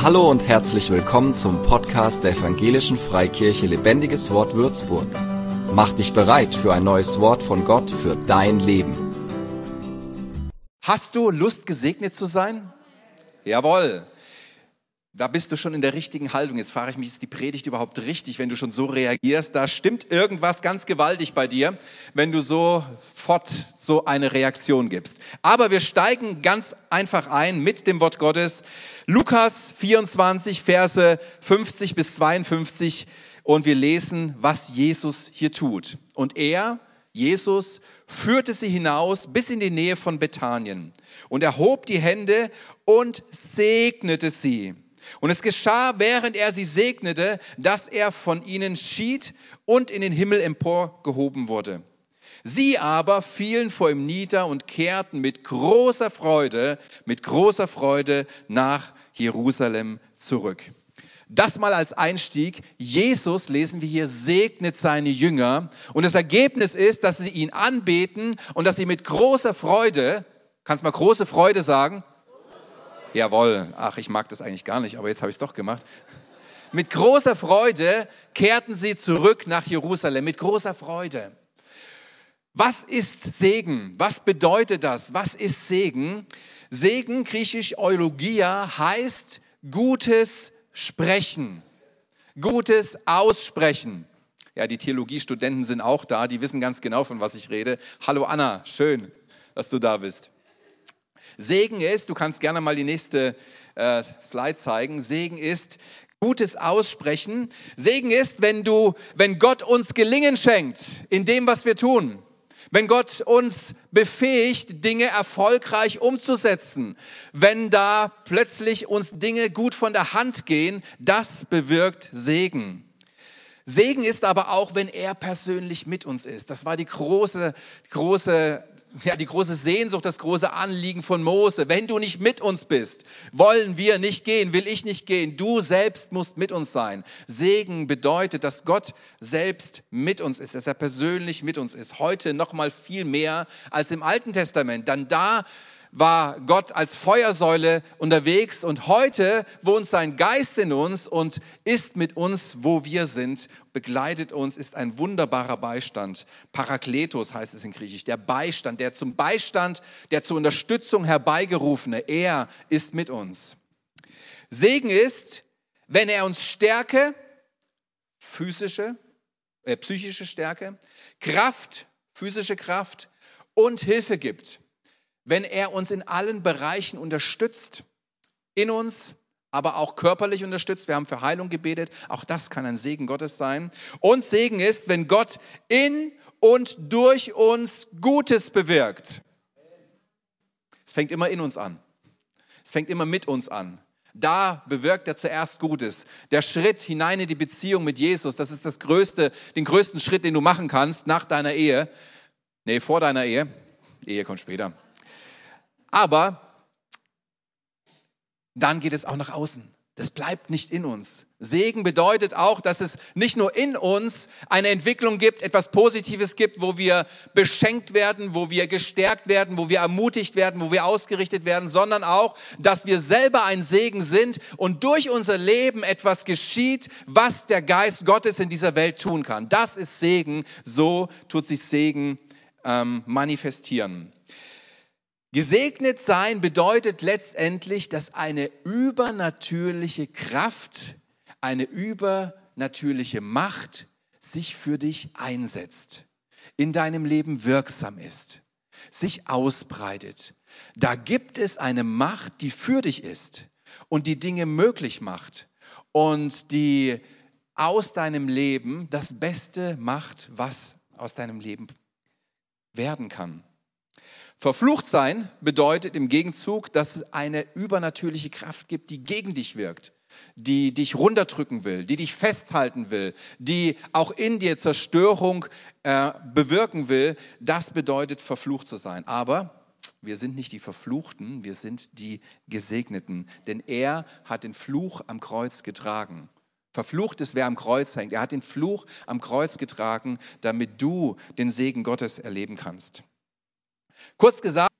Hallo und herzlich willkommen zum Podcast der Evangelischen Freikirche Lebendiges Wort Würzburg. Mach dich bereit für ein neues Wort von Gott für dein Leben. Hast du Lust, gesegnet zu sein? Jawohl. Da bist du schon in der richtigen Haltung. Jetzt frage ich mich, ist die Predigt überhaupt richtig, wenn du schon so reagierst? Da stimmt irgendwas ganz gewaltig bei dir, wenn du sofort so eine Reaktion gibst. Aber wir steigen ganz einfach ein mit dem Wort Gottes. Lukas 24, Verse 50 bis 52 und wir lesen, was Jesus hier tut. Und er, Jesus, führte sie hinaus bis in die Nähe von Bethanien und erhob die Hände und segnete sie. Und es geschah, während er sie segnete, dass er von ihnen schied und in den Himmel emporgehoben wurde. Sie aber fielen vor ihm nieder und kehrten mit großer Freude, mit großer Freude nach Jerusalem zurück. Das mal als Einstieg. Jesus, lesen wir hier, segnet seine Jünger. Und das Ergebnis ist, dass sie ihn anbeten und dass sie mit großer Freude, kannst mal große Freude sagen, Jawohl, ach, ich mag das eigentlich gar nicht, aber jetzt habe ich es doch gemacht. Mit großer Freude kehrten sie zurück nach Jerusalem, mit großer Freude. Was ist Segen? Was bedeutet das? Was ist Segen? Segen, griechisch Eulogia, heißt gutes Sprechen, gutes Aussprechen. Ja, die Theologiestudenten sind auch da, die wissen ganz genau, von was ich rede. Hallo Anna, schön, dass du da bist. Segen ist, du kannst gerne mal die nächste äh, Slide zeigen, Segen ist gutes Aussprechen. Segen ist, wenn du, wenn Gott uns Gelingen schenkt in dem, was wir tun. Wenn Gott uns befähigt, Dinge erfolgreich umzusetzen, wenn da plötzlich uns Dinge gut von der Hand gehen, das bewirkt Segen. Segen ist aber auch, wenn er persönlich mit uns ist. Das war die große, große ja, die große Sehnsucht, das große Anliegen von Mose. Wenn du nicht mit uns bist, wollen wir nicht gehen, will ich nicht gehen. Du selbst musst mit uns sein. Segen bedeutet, dass Gott selbst mit uns ist, dass er persönlich mit uns ist. Heute noch mal viel mehr als im Alten Testament. Dann da war Gott als Feuersäule unterwegs und heute wohnt sein Geist in uns und ist mit uns, wo wir sind, begleitet uns, ist ein wunderbarer Beistand. Parakletos heißt es in Griechisch, der Beistand, der zum Beistand, der zur Unterstützung herbeigerufene, er ist mit uns. Segen ist, wenn er uns Stärke, physische, äh, psychische Stärke, Kraft, physische Kraft und Hilfe gibt wenn er uns in allen Bereichen unterstützt, in uns, aber auch körperlich unterstützt. Wir haben für Heilung gebetet. Auch das kann ein Segen Gottes sein. Und Segen ist, wenn Gott in und durch uns Gutes bewirkt. Es fängt immer in uns an. Es fängt immer mit uns an. Da bewirkt er zuerst Gutes. Der Schritt hinein in die Beziehung mit Jesus, das ist das größte, den größten Schritt, den du machen kannst nach deiner Ehe. Nee, vor deiner Ehe. Ehe kommt später. Aber dann geht es auch nach außen. Das bleibt nicht in uns. Segen bedeutet auch, dass es nicht nur in uns eine Entwicklung gibt, etwas Positives gibt, wo wir beschenkt werden, wo wir gestärkt werden, wo wir ermutigt werden, wo wir ausgerichtet werden, sondern auch, dass wir selber ein Segen sind und durch unser Leben etwas geschieht, was der Geist Gottes in dieser Welt tun kann. Das ist Segen. So tut sich Segen ähm, manifestieren. Gesegnet sein bedeutet letztendlich, dass eine übernatürliche Kraft, eine übernatürliche Macht sich für dich einsetzt, in deinem Leben wirksam ist, sich ausbreitet. Da gibt es eine Macht, die für dich ist und die Dinge möglich macht und die aus deinem Leben das Beste macht, was aus deinem Leben werden kann. Verflucht sein bedeutet im Gegenzug, dass es eine übernatürliche Kraft gibt, die gegen dich wirkt, die dich runterdrücken will, die dich festhalten will, die auch in dir Zerstörung äh, bewirken will. Das bedeutet verflucht zu sein. Aber wir sind nicht die Verfluchten, wir sind die Gesegneten, denn er hat den Fluch am Kreuz getragen. Verflucht ist, wer am Kreuz hängt. Er hat den Fluch am Kreuz getragen, damit du den Segen Gottes erleben kannst. Kurz gesagt,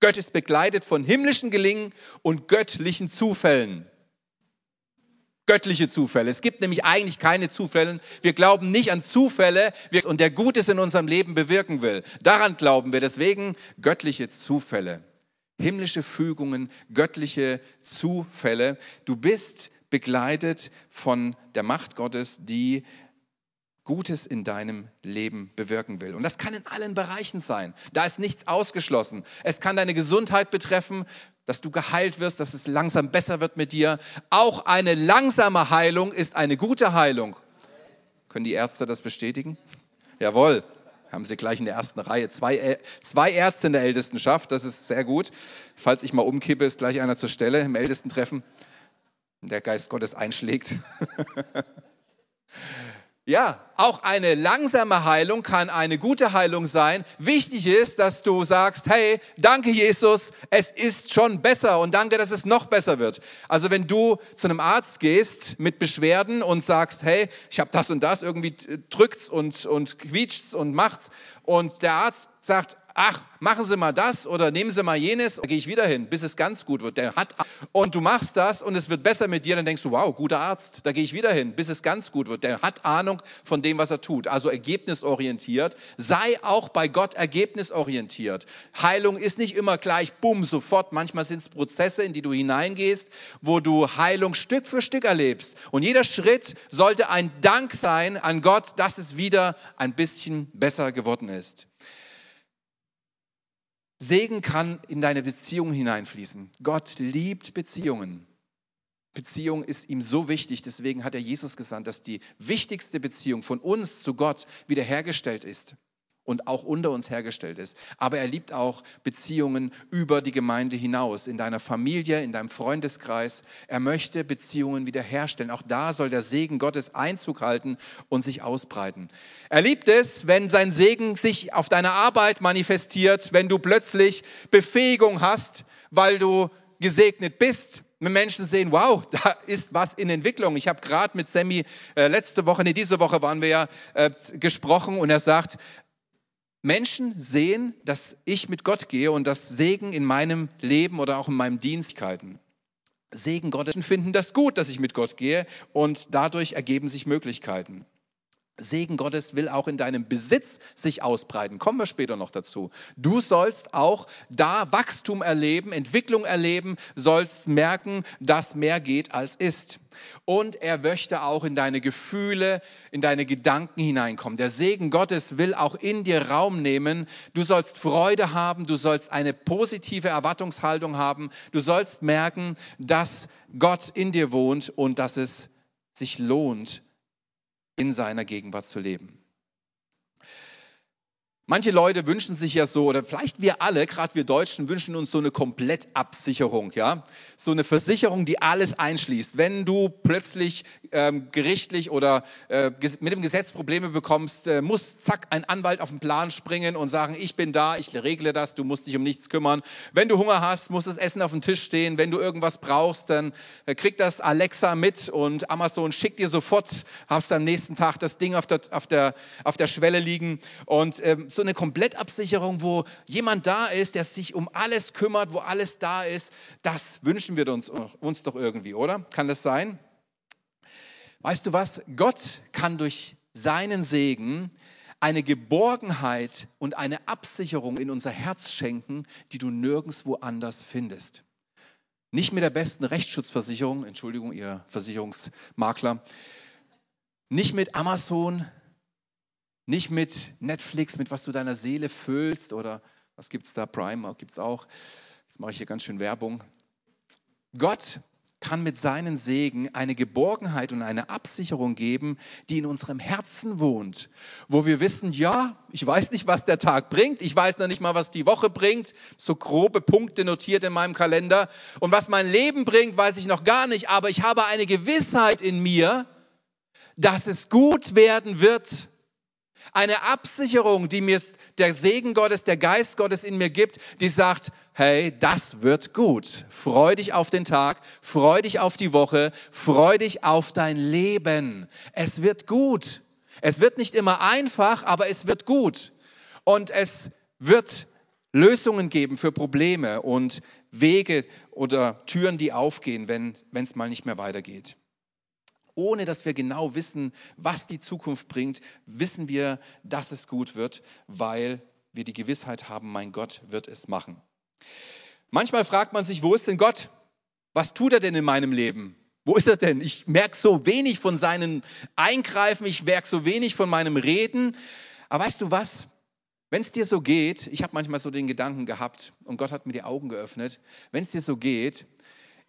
Gott ist begleitet von himmlischen Gelingen und göttlichen Zufällen. göttliche Zufälle. Es gibt nämlich eigentlich keine Zufälle. Wir glauben nicht an Zufälle und der Gutes in unserem Leben bewirken will. Daran glauben wir. Deswegen göttliche Zufälle. Himmlische Fügungen, göttliche Zufälle. Du bist begleitet von der Macht Gottes, die Gutes in deinem Leben bewirken will. Und das kann in allen Bereichen sein. Da ist nichts ausgeschlossen. Es kann deine Gesundheit betreffen, dass du geheilt wirst, dass es langsam besser wird mit dir. Auch eine langsame Heilung ist eine gute Heilung. Können die Ärzte das bestätigen? Jawohl. Haben sie gleich in der ersten Reihe zwei, zwei Ärzte in der Ältestenschaft. Das ist sehr gut. Falls ich mal umkippe, ist gleich einer zur Stelle im Ältestentreffen. Der Geist Gottes einschlägt. Ja, auch eine langsame Heilung kann eine gute Heilung sein. Wichtig ist, dass du sagst, hey, danke Jesus, es ist schon besser und danke, dass es noch besser wird. Also wenn du zu einem Arzt gehst mit Beschwerden und sagst, hey, ich habe das und das, irgendwie drückt's und, und quietscht's und macht's und der Arzt sagt, ach, machen Sie mal das oder nehmen Sie mal jenes, da gehe ich wieder hin, bis es ganz gut wird. Der hat und du machst das und es wird besser mit dir, dann denkst du, wow, guter Arzt, da gehe ich wieder hin, bis es ganz gut wird. Der hat Ahnung von dem, was er tut. Also ergebnisorientiert. Sei auch bei Gott ergebnisorientiert. Heilung ist nicht immer gleich, bumm, sofort. Manchmal sind es Prozesse, in die du hineingehst, wo du Heilung Stück für Stück erlebst. Und jeder Schritt sollte ein Dank sein an Gott, dass es wieder ein bisschen besser geworden ist. Segen kann in deine Beziehung hineinfließen. Gott liebt Beziehungen. Beziehung ist ihm so wichtig, deswegen hat er Jesus gesandt, dass die wichtigste Beziehung von uns zu Gott wiederhergestellt ist und auch unter uns hergestellt ist. Aber er liebt auch Beziehungen über die Gemeinde hinaus, in deiner Familie, in deinem Freundeskreis. Er möchte Beziehungen wiederherstellen. Auch da soll der Segen Gottes Einzug halten und sich ausbreiten. Er liebt es, wenn sein Segen sich auf deiner Arbeit manifestiert, wenn du plötzlich Befähigung hast, weil du gesegnet bist Menschen sehen, wow, da ist was in Entwicklung. Ich habe gerade mit Sammy äh, letzte Woche, nee, diese Woche waren wir ja äh, gesprochen und er sagt, Menschen sehen, dass ich mit Gott gehe und das Segen in meinem Leben oder auch in meinen Dienstkeiten. Segen Gottes finden das gut, dass ich mit Gott gehe und dadurch ergeben sich Möglichkeiten. Segen Gottes will auch in deinem Besitz sich ausbreiten. Kommen wir später noch dazu. Du sollst auch da Wachstum erleben, Entwicklung erleben, sollst merken, dass mehr geht als ist. Und er möchte auch in deine Gefühle, in deine Gedanken hineinkommen. Der Segen Gottes will auch in dir Raum nehmen. Du sollst Freude haben, du sollst eine positive Erwartungshaltung haben. Du sollst merken, dass Gott in dir wohnt und dass es sich lohnt, in seiner Gegenwart zu leben. Manche Leute wünschen sich ja so, oder vielleicht wir alle, gerade wir Deutschen, wünschen uns so eine Komplettabsicherung, ja, so eine Versicherung, die alles einschließt. Wenn du plötzlich ähm, gerichtlich oder äh, mit dem Gesetz Probleme bekommst, äh, muss zack ein Anwalt auf den Plan springen und sagen, ich bin da, ich regle das, du musst dich um nichts kümmern. Wenn du Hunger hast, muss das Essen auf dem Tisch stehen. Wenn du irgendwas brauchst, dann äh, kriegt das Alexa mit und Amazon schickt dir sofort, hast am nächsten Tag das Ding auf der auf der auf der Schwelle liegen und ähm, so eine Komplettabsicherung, wo jemand da ist, der sich um alles kümmert, wo alles da ist, das wünschen wir uns, uns doch irgendwie, oder? Kann das sein? Weißt du was? Gott kann durch seinen Segen eine Geborgenheit und eine Absicherung in unser Herz schenken, die du nirgendwo anders findest. Nicht mit der besten Rechtsschutzversicherung, Entschuldigung, ihr Versicherungsmakler, nicht mit Amazon, nicht mit Netflix, mit was du deiner Seele füllst oder was gibt es da, Prime gibt es auch. Jetzt mache ich hier ganz schön Werbung. Gott kann mit seinen Segen eine Geborgenheit und eine Absicherung geben, die in unserem Herzen wohnt, wo wir wissen, ja, ich weiß nicht, was der Tag bringt, ich weiß noch nicht mal, was die Woche bringt, so grobe Punkte notiert in meinem Kalender und was mein Leben bringt, weiß ich noch gar nicht, aber ich habe eine Gewissheit in mir, dass es gut werden wird eine Absicherung, die mir der Segen Gottes, der Geist Gottes in mir gibt, die sagt, hey, das wird gut. Freu dich auf den Tag, freu dich auf die Woche, freu dich auf dein Leben. Es wird gut. Es wird nicht immer einfach, aber es wird gut. Und es wird Lösungen geben für Probleme und Wege oder Türen, die aufgehen, wenn es mal nicht mehr weitergeht. Ohne dass wir genau wissen, was die Zukunft bringt, wissen wir, dass es gut wird, weil wir die Gewissheit haben, mein Gott wird es machen. Manchmal fragt man sich, wo ist denn Gott? Was tut er denn in meinem Leben? Wo ist er denn? Ich merke so wenig von seinen Eingreifen, ich merke so wenig von meinem Reden. Aber weißt du was? Wenn es dir so geht, ich habe manchmal so den Gedanken gehabt und Gott hat mir die Augen geöffnet, wenn es dir so geht,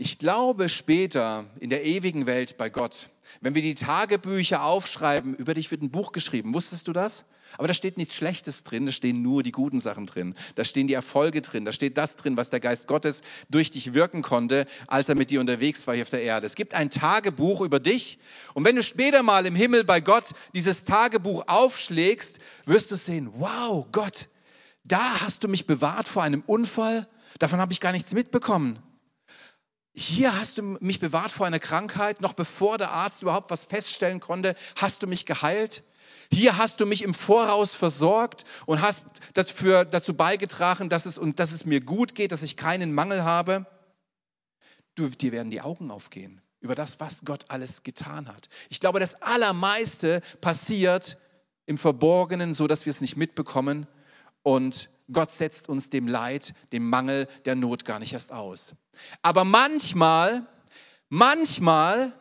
ich glaube später in der ewigen Welt bei Gott, wenn wir die Tagebücher aufschreiben, über dich wird ein Buch geschrieben. Wusstest du das? Aber da steht nichts Schlechtes drin, da stehen nur die guten Sachen drin. Da stehen die Erfolge drin, da steht das drin, was der Geist Gottes durch dich wirken konnte, als er mit dir unterwegs war hier auf der Erde. Es gibt ein Tagebuch über dich und wenn du später mal im Himmel bei Gott dieses Tagebuch aufschlägst, wirst du sehen, wow, Gott, da hast du mich bewahrt vor einem Unfall, davon habe ich gar nichts mitbekommen. Hier hast du mich bewahrt vor einer Krankheit, noch bevor der Arzt überhaupt was feststellen konnte, hast du mich geheilt. Hier hast du mich im Voraus versorgt und hast dafür, dazu beigetragen, dass es, und dass es mir gut geht, dass ich keinen Mangel habe. Du, dir werden die Augen aufgehen über das, was Gott alles getan hat. Ich glaube, das Allermeiste passiert im Verborgenen, so dass wir es nicht mitbekommen und Gott setzt uns dem Leid, dem Mangel, der Not gar nicht erst aus. Aber manchmal, manchmal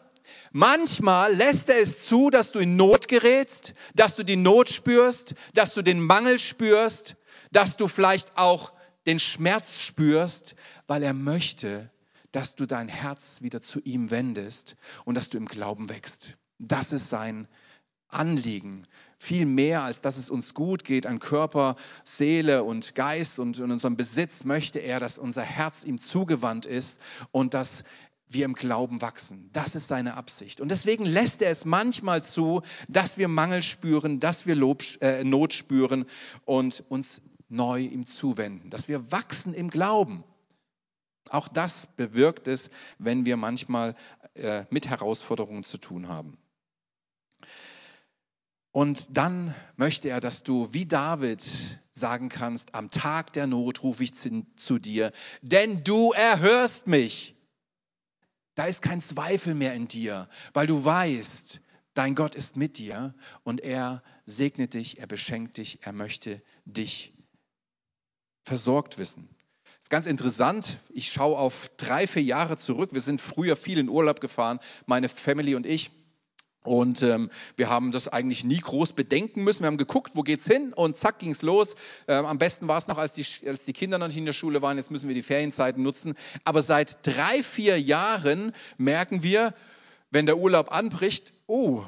Manchmal lässt er es zu, dass du in Not gerätst, dass du die Not spürst, dass du den Mangel spürst, dass du vielleicht auch den Schmerz spürst, weil er möchte, dass du dein Herz wieder zu ihm wendest und dass du im Glauben wächst. Das ist sein Anliegen. Viel mehr, als dass es uns gut geht an Körper, Seele und Geist und in unserem Besitz, möchte er, dass unser Herz ihm zugewandt ist und dass wir im Glauben wachsen. Das ist seine Absicht. Und deswegen lässt er es manchmal zu, dass wir Mangel spüren, dass wir Lob, äh, Not spüren und uns neu ihm zuwenden, dass wir wachsen im Glauben. Auch das bewirkt es, wenn wir manchmal äh, mit Herausforderungen zu tun haben. Und dann möchte er, dass du wie David sagen kannst, am Tag der Not rufe ich zu, zu dir, denn du erhörst mich. Da ist kein Zweifel mehr in dir, weil du weißt, dein Gott ist mit dir und er segnet dich, er beschenkt dich, er möchte dich versorgt wissen. Das ist ganz interessant. Ich schaue auf drei, vier Jahre zurück. Wir sind früher viel in Urlaub gefahren, meine Family und ich. Und ähm, wir haben das eigentlich nie groß bedenken müssen. Wir haben geguckt, wo geht's hin und zack ging's los. Ähm, am besten war es noch, als die, als die Kinder noch nicht in der Schule waren. Jetzt müssen wir die Ferienzeiten nutzen. Aber seit drei, vier Jahren merken wir, wenn der Urlaub anbricht, oh,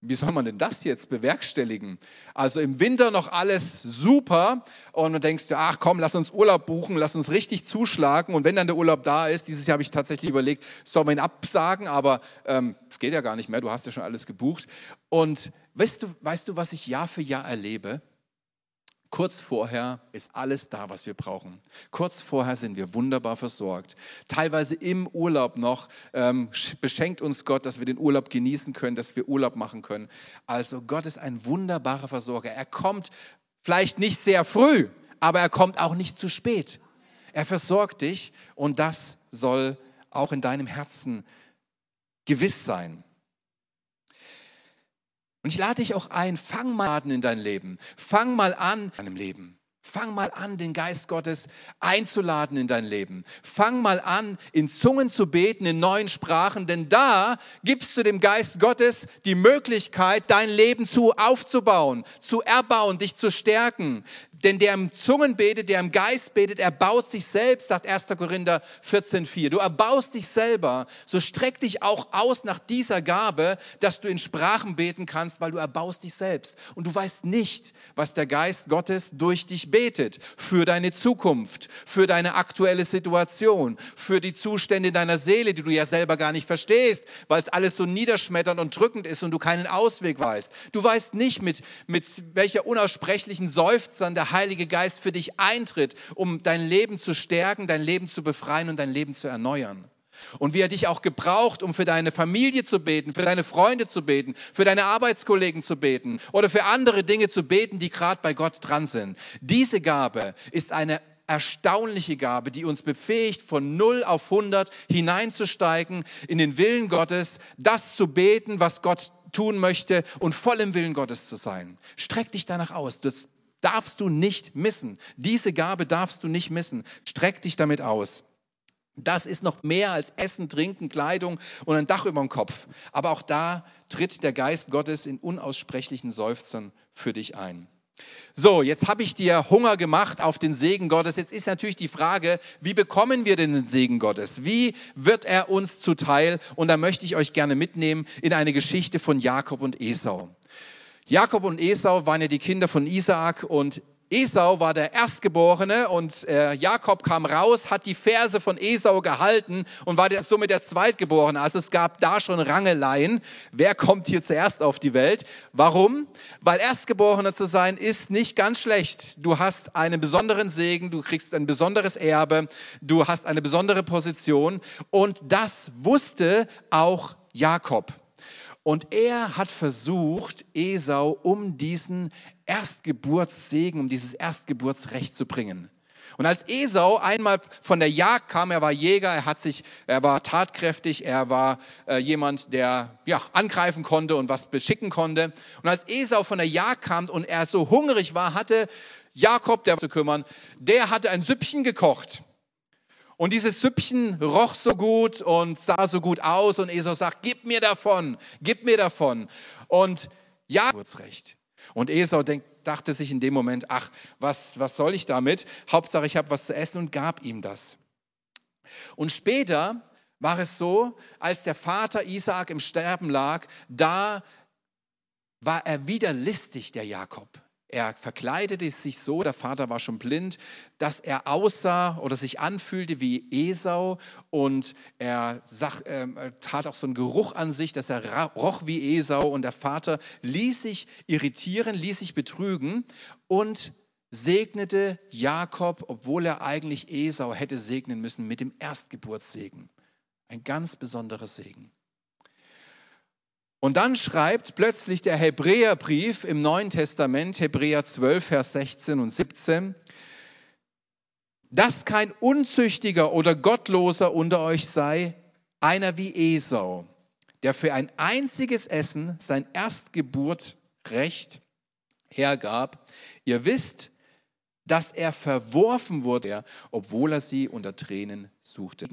wie soll man denn das jetzt bewerkstelligen? Also im Winter noch alles super und du denkst ach komm, lass uns Urlaub buchen, lass uns richtig zuschlagen und wenn dann der Urlaub da ist, dieses Jahr habe ich tatsächlich überlegt, soll man ihn absagen, aber es ähm, geht ja gar nicht mehr, du hast ja schon alles gebucht. Und weißt du, weißt du, was ich Jahr für Jahr erlebe? Kurz vorher ist alles da, was wir brauchen. Kurz vorher sind wir wunderbar versorgt. Teilweise im Urlaub noch ähm, beschenkt uns Gott, dass wir den Urlaub genießen können, dass wir Urlaub machen können. Also Gott ist ein wunderbarer Versorger. Er kommt vielleicht nicht sehr früh, aber er kommt auch nicht zu spät. Er versorgt dich und das soll auch in deinem Herzen gewiss sein. Und ich lade dich auch ein, fang mal an in dein Leben. Fang mal an in deinem Leben. Fang mal an, den Geist Gottes einzuladen in dein Leben. Fang mal an, in Zungen zu beten, in neuen Sprachen, denn da gibst du dem Geist Gottes die Möglichkeit, dein Leben zu aufzubauen, zu erbauen, dich zu stärken. Denn der im Zungen betet, der im Geist betet, er baut sich selbst, sagt 1. Korinther 14,4. Du erbaust dich selber, so streck dich auch aus nach dieser Gabe, dass du in Sprachen beten kannst, weil du erbaust dich selbst. Und du weißt nicht, was der Geist Gottes durch dich betet. Für deine Zukunft, für deine aktuelle Situation, für die Zustände deiner Seele, die du ja selber gar nicht verstehst, weil es alles so niederschmetternd und drückend ist und du keinen Ausweg weißt. Du weißt nicht, mit, mit welcher unaussprechlichen Seufzern der Heilige Geist für dich eintritt, um dein Leben zu stärken, dein Leben zu befreien und dein Leben zu erneuern. Und wie er dich auch gebraucht, um für deine Familie zu beten, für deine Freunde zu beten, für deine Arbeitskollegen zu beten oder für andere Dinge zu beten, die gerade bei Gott dran sind. Diese Gabe ist eine erstaunliche Gabe, die uns befähigt, von 0 auf 100 hineinzusteigen in den Willen Gottes, das zu beten, was Gott tun möchte und voll im Willen Gottes zu sein. Streck dich danach aus. Das darfst du nicht missen. Diese Gabe darfst du nicht missen. Streck dich damit aus. Das ist noch mehr als Essen, Trinken, Kleidung und ein Dach über dem Kopf. Aber auch da tritt der Geist Gottes in unaussprechlichen Seufzern für dich ein. So, jetzt habe ich dir Hunger gemacht auf den Segen Gottes. Jetzt ist natürlich die Frage, wie bekommen wir denn den Segen Gottes? Wie wird er uns zuteil? Und da möchte ich euch gerne mitnehmen in eine Geschichte von Jakob und Esau. Jakob und Esau waren ja die Kinder von Isaak und Esau war der Erstgeborene und äh, Jakob kam raus, hat die Verse von Esau gehalten und war der, somit der Zweitgeborene. Also es gab da schon Rangeleien. Wer kommt hier zuerst auf die Welt? Warum? Weil Erstgeborener zu sein ist nicht ganz schlecht. Du hast einen besonderen Segen, du kriegst ein besonderes Erbe, du hast eine besondere Position und das wusste auch Jakob. Und er hat versucht, Esau um diesen Erstgeburtssegen, um dieses Erstgeburtsrecht zu bringen. Und als Esau einmal von der Jagd kam, er war Jäger, er hat sich, er war tatkräftig, er war äh, jemand, der ja angreifen konnte und was beschicken konnte. Und als Esau von der Jagd kam und er so hungrig war, hatte Jakob, der zu kümmern, der hatte ein Süppchen gekocht. Und dieses Süppchen roch so gut und sah so gut aus und Esau sagt, gib mir davon, gib mir davon. Und ja, Geburtsrecht. Und Esau denkt, dachte sich in dem Moment, ach, was, was soll ich damit? Hauptsache, ich habe was zu essen und gab ihm das. Und später war es so, als der Vater Isaak im Sterben lag, da war er wieder listig, der Jakob. Er verkleidete sich so, der Vater war schon blind, dass er aussah oder sich anfühlte wie Esau und er sag, äh, tat auch so einen Geruch an sich, dass er roch wie Esau und der Vater ließ sich irritieren, ließ sich betrügen und segnete Jakob, obwohl er eigentlich Esau hätte segnen müssen, mit dem Erstgeburtssegen. Ein ganz besonderer Segen. Und dann schreibt plötzlich der Hebräerbrief im Neuen Testament, Hebräer 12, Vers 16 und 17, dass kein Unzüchtiger oder Gottloser unter euch sei, einer wie Esau, der für ein einziges Essen sein Erstgeburtrecht hergab. Ihr wisst, dass er verworfen wurde, obwohl er sie unter Tränen suchte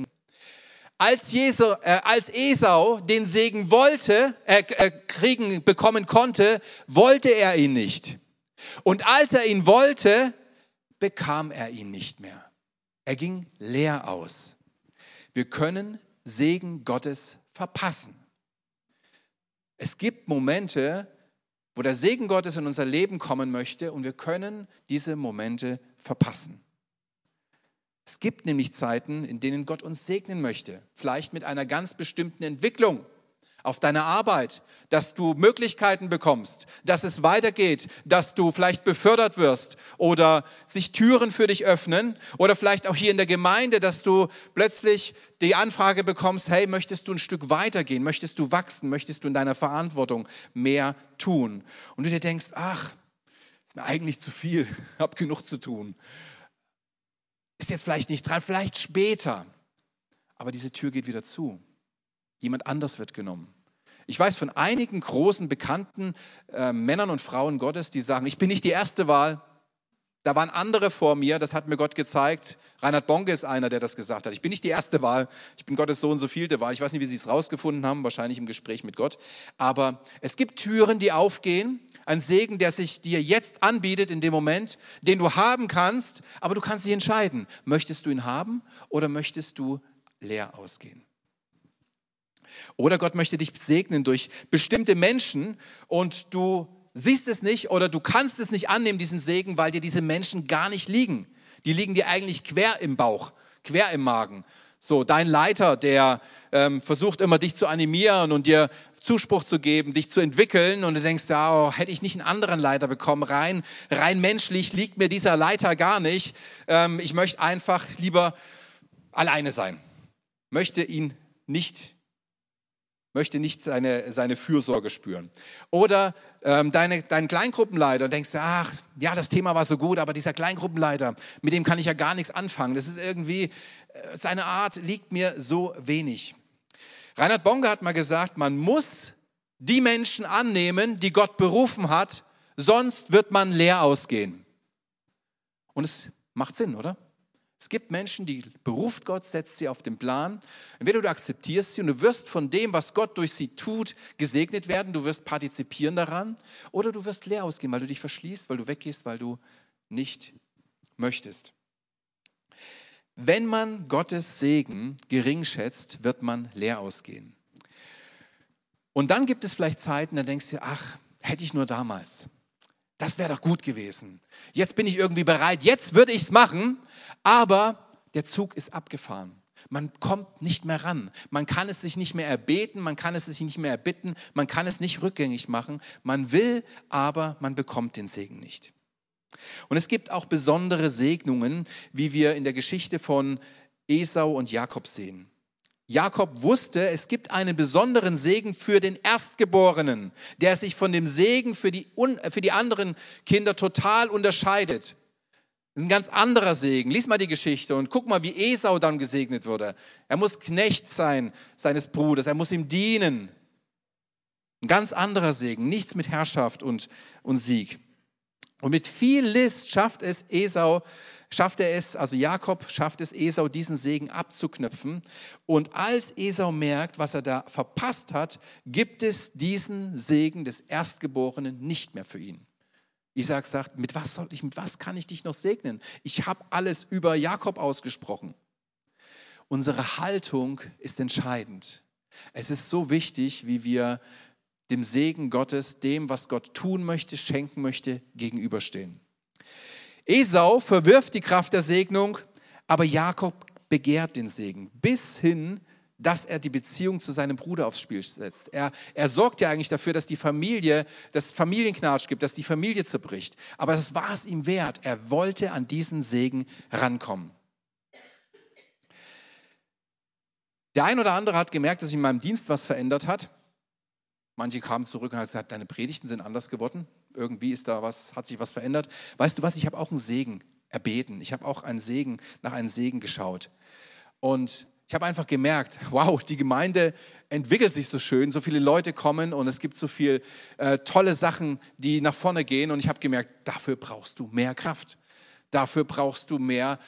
als, Jesu, äh, als Esau den Segen wollte, äh, äh, kriegen, bekommen konnte, wollte er ihn nicht. Und als er ihn wollte, bekam er ihn nicht mehr. Er ging leer aus. Wir können Segen Gottes verpassen. Es gibt Momente, wo der Segen Gottes in unser Leben kommen möchte und wir können diese Momente verpassen. Es gibt nämlich Zeiten, in denen Gott uns segnen möchte, vielleicht mit einer ganz bestimmten Entwicklung auf deiner Arbeit, dass du Möglichkeiten bekommst, dass es weitergeht, dass du vielleicht befördert wirst oder sich Türen für dich öffnen oder vielleicht auch hier in der Gemeinde, dass du plötzlich die Anfrage bekommst, hey, möchtest du ein Stück weitergehen, möchtest du wachsen, möchtest du in deiner Verantwortung mehr tun? Und du dir denkst, ach, ist mir eigentlich zu viel, hab genug zu tun ist jetzt vielleicht nicht dran, vielleicht später. Aber diese Tür geht wieder zu. Jemand anders wird genommen. Ich weiß von einigen großen, bekannten äh, Männern und Frauen Gottes, die sagen, ich bin nicht die erste Wahl. Da waren andere vor mir, das hat mir Gott gezeigt. Reinhard Bonke ist einer, der das gesagt hat. Ich bin nicht die erste Wahl, ich bin Gottes Sohn, so vielte Wahl. Ich weiß nicht, wie sie es rausgefunden haben, wahrscheinlich im Gespräch mit Gott. Aber es gibt Türen, die aufgehen ein Segen, der sich dir jetzt anbietet in dem Moment, den du haben kannst, aber du kannst dich entscheiden, möchtest du ihn haben oder möchtest du leer ausgehen? Oder Gott möchte dich segnen durch bestimmte Menschen und du siehst es nicht oder du kannst es nicht annehmen, diesen Segen, weil dir diese Menschen gar nicht liegen. Die liegen dir eigentlich quer im Bauch, quer im Magen. So, dein Leiter, der ähm, versucht immer dich zu animieren und dir Zuspruch zu geben, dich zu entwickeln und du denkst, ja, oh, hätte ich nicht einen anderen Leiter bekommen, rein, rein menschlich liegt mir dieser Leiter gar nicht. Ähm, ich möchte einfach lieber alleine sein, möchte ihn nicht möchte nicht seine, seine Fürsorge spüren. Oder ähm, deine, dein Kleingruppenleiter, denkst du, ach, ja, das Thema war so gut, aber dieser Kleingruppenleiter, mit dem kann ich ja gar nichts anfangen. Das ist irgendwie, äh, seine Art liegt mir so wenig. Reinhard Bonge hat mal gesagt, man muss die Menschen annehmen, die Gott berufen hat, sonst wird man leer ausgehen. Und es macht Sinn, oder? Es gibt Menschen, die beruft Gott, setzt sie auf den Plan. Entweder du akzeptierst sie und du wirst von dem, was Gott durch sie tut, gesegnet werden, du wirst partizipieren daran, oder du wirst leer ausgehen, weil du dich verschließt, weil du weggehst, weil du nicht möchtest. Wenn man Gottes Segen gering schätzt, wird man leer ausgehen. Und dann gibt es vielleicht Zeiten, da denkst du, ach, hätte ich nur damals. Das wäre doch gut gewesen. Jetzt bin ich irgendwie bereit, jetzt würde ich es machen, aber der Zug ist abgefahren. Man kommt nicht mehr ran. Man kann es sich nicht mehr erbeten, man kann es sich nicht mehr erbitten, man kann es nicht rückgängig machen. Man will, aber man bekommt den Segen nicht. Und es gibt auch besondere Segnungen, wie wir in der Geschichte von Esau und Jakob sehen. Jakob wusste, es gibt einen besonderen Segen für den Erstgeborenen, der sich von dem Segen für die, für die anderen Kinder total unterscheidet. Das ist ein ganz anderer Segen. Lies mal die Geschichte und guck mal, wie Esau dann gesegnet wurde. Er muss Knecht sein seines Bruders, er muss ihm dienen. Ein ganz anderer Segen, nichts mit Herrschaft und, und Sieg. Und mit viel List schafft es Esau, schafft er es, also Jakob schafft es Esau, diesen Segen abzuknüpfen. Und als Esau merkt, was er da verpasst hat, gibt es diesen Segen des Erstgeborenen nicht mehr für ihn. Isaac sagt, mit was soll ich, mit was kann ich dich noch segnen? Ich habe alles über Jakob ausgesprochen. Unsere Haltung ist entscheidend. Es ist so wichtig, wie wir dem Segen Gottes, dem, was Gott tun möchte, schenken möchte, gegenüberstehen. Esau verwirft die Kraft der Segnung, aber Jakob begehrt den Segen bis hin, dass er die Beziehung zu seinem Bruder aufs Spiel setzt. Er, er sorgt ja eigentlich dafür, dass die Familie, dass Familienknatsch gibt, dass die Familie zerbricht. Aber das war es ihm wert. Er wollte an diesen Segen rankommen. Der ein oder andere hat gemerkt, dass sich in meinem Dienst was verändert hat. Manche kamen zurück und haben gesagt, deine Predigten sind anders geworden. Irgendwie ist da was, hat sich was verändert. Weißt du was, ich habe auch einen Segen erbeten. Ich habe auch einen Segen, nach einem Segen geschaut. Und ich habe einfach gemerkt, wow, die Gemeinde entwickelt sich so schön, so viele Leute kommen und es gibt so viele äh, tolle Sachen, die nach vorne gehen. Und ich habe gemerkt, dafür brauchst du mehr Kraft. Dafür brauchst du mehr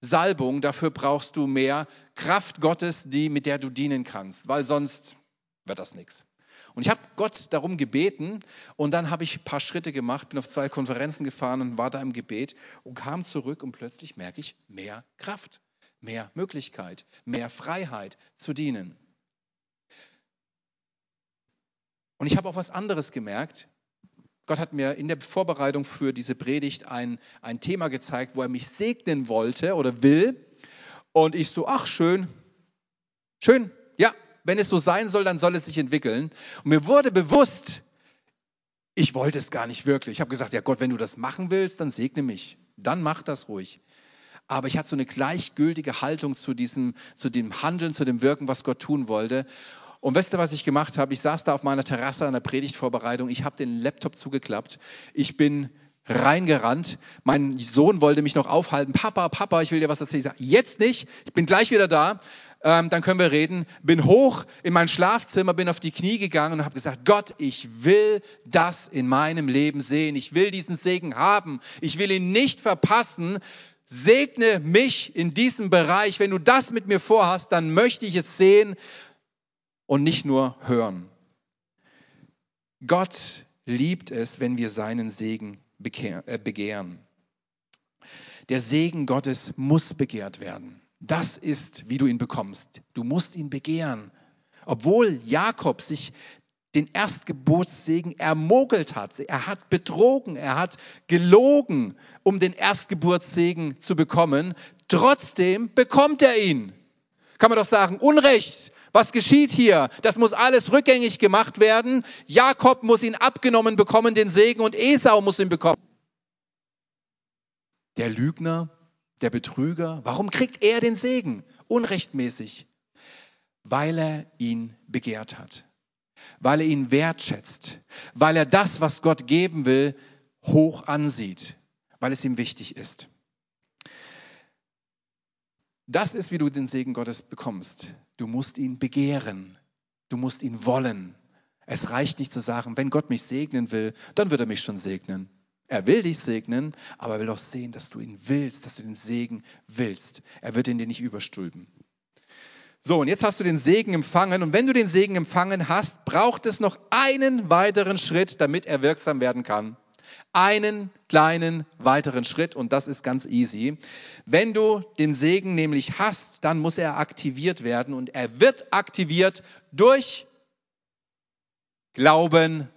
Salbung, dafür brauchst du mehr Kraft Gottes, die, mit der du dienen kannst, weil sonst wird das nichts. Und ich habe Gott darum gebeten und dann habe ich ein paar Schritte gemacht, bin auf zwei Konferenzen gefahren und war da im Gebet und kam zurück und plötzlich merke ich mehr Kraft, mehr Möglichkeit, mehr Freiheit zu dienen. Und ich habe auch was anderes gemerkt. Gott hat mir in der Vorbereitung für diese Predigt ein, ein Thema gezeigt, wo er mich segnen wollte oder will. Und ich so, ach schön, schön, wenn es so sein soll, dann soll es sich entwickeln. Und mir wurde bewusst, ich wollte es gar nicht wirklich. Ich habe gesagt, ja Gott, wenn du das machen willst, dann segne mich. Dann mach das ruhig. Aber ich hatte so eine gleichgültige Haltung zu diesem, zu dem Handeln, zu dem Wirken, was Gott tun wollte. Und wisst ihr, was ich gemacht habe? Ich saß da auf meiner Terrasse an der Predigtvorbereitung. Ich habe den Laptop zugeklappt. Ich bin reingerannt. Mein Sohn wollte mich noch aufhalten. Papa, Papa, ich will dir was erzählen. Ich sage, jetzt nicht. Ich bin gleich wieder da ähm, dann können wir reden. Bin hoch in mein Schlafzimmer, bin auf die Knie gegangen und habe gesagt, Gott, ich will das in meinem Leben sehen. Ich will diesen Segen haben. Ich will ihn nicht verpassen. Segne mich in diesem Bereich. Wenn du das mit mir vorhast, dann möchte ich es sehen und nicht nur hören. Gott liebt es, wenn wir seinen Segen begehren. Der Segen Gottes muss begehrt werden. Das ist, wie du ihn bekommst. Du musst ihn begehren. Obwohl Jakob sich den Erstgeburtssegen ermogelt hat. Er hat betrogen, er hat gelogen, um den Erstgeburtssegen zu bekommen. Trotzdem bekommt er ihn. Kann man doch sagen, Unrecht. Was geschieht hier? Das muss alles rückgängig gemacht werden. Jakob muss ihn abgenommen bekommen, den Segen, und Esau muss ihn bekommen. Der Lügner der Betrüger, warum kriegt er den Segen? Unrechtmäßig. Weil er ihn begehrt hat. weil er ihn wertschätzt, weil er das, was Gott geben will, hoch ansieht, weil es ihm wichtig ist. Das ist, wie du den Segen Gottes bekommst. Du musst ihn begehren. Du musst ihn wollen. Es reicht nicht zu sagen, wenn Gott mich segnen will, dann wird er mich schon segnen. Er will dich segnen, aber er will auch sehen, dass du ihn willst, dass du den Segen willst. Er wird ihn dir nicht überstülpen. So, und jetzt hast du den Segen empfangen. Und wenn du den Segen empfangen hast, braucht es noch einen weiteren Schritt, damit er wirksam werden kann. Einen kleinen weiteren Schritt und das ist ganz easy. Wenn du den Segen nämlich hast, dann muss er aktiviert werden und er wird aktiviert durch Glauben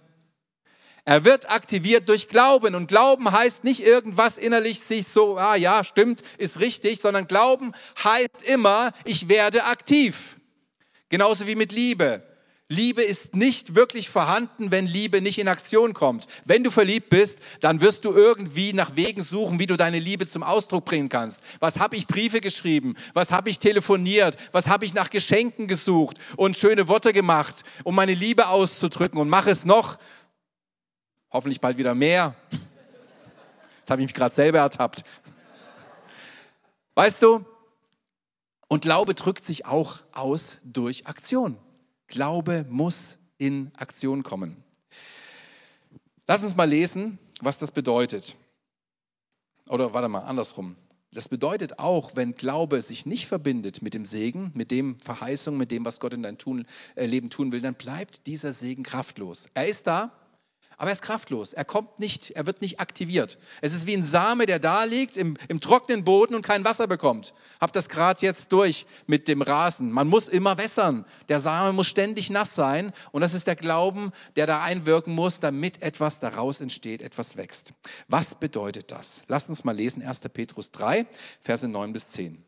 er wird aktiviert durch Glauben. Und Glauben heißt nicht irgendwas innerlich sich so, ah ja, stimmt, ist richtig, sondern Glauben heißt immer, ich werde aktiv. Genauso wie mit Liebe. Liebe ist nicht wirklich vorhanden, wenn Liebe nicht in Aktion kommt. Wenn du verliebt bist, dann wirst du irgendwie nach Wegen suchen, wie du deine Liebe zum Ausdruck bringen kannst. Was habe ich Briefe geschrieben? Was habe ich telefoniert? Was habe ich nach Geschenken gesucht und schöne Worte gemacht, um meine Liebe auszudrücken? Und mach es noch, Hoffentlich bald wieder mehr. Jetzt habe ich mich gerade selber ertappt. Weißt du? Und Glaube drückt sich auch aus durch Aktion. Glaube muss in Aktion kommen. Lass uns mal lesen, was das bedeutet. Oder warte mal, andersrum. Das bedeutet auch, wenn Glaube sich nicht verbindet mit dem Segen, mit dem Verheißung, mit dem, was Gott in dein äh, Leben tun will, dann bleibt dieser Segen kraftlos. Er ist da, aber er ist kraftlos. Er kommt nicht, er wird nicht aktiviert. Es ist wie ein Same, der da liegt im, im trockenen Boden und kein Wasser bekommt. Hab das gerade jetzt durch mit dem Rasen. Man muss immer wässern. Der Same muss ständig nass sein. Und das ist der Glauben, der da einwirken muss, damit etwas daraus entsteht, etwas wächst. Was bedeutet das? Lasst uns mal lesen, 1. Petrus 3, Verse 9 bis 10.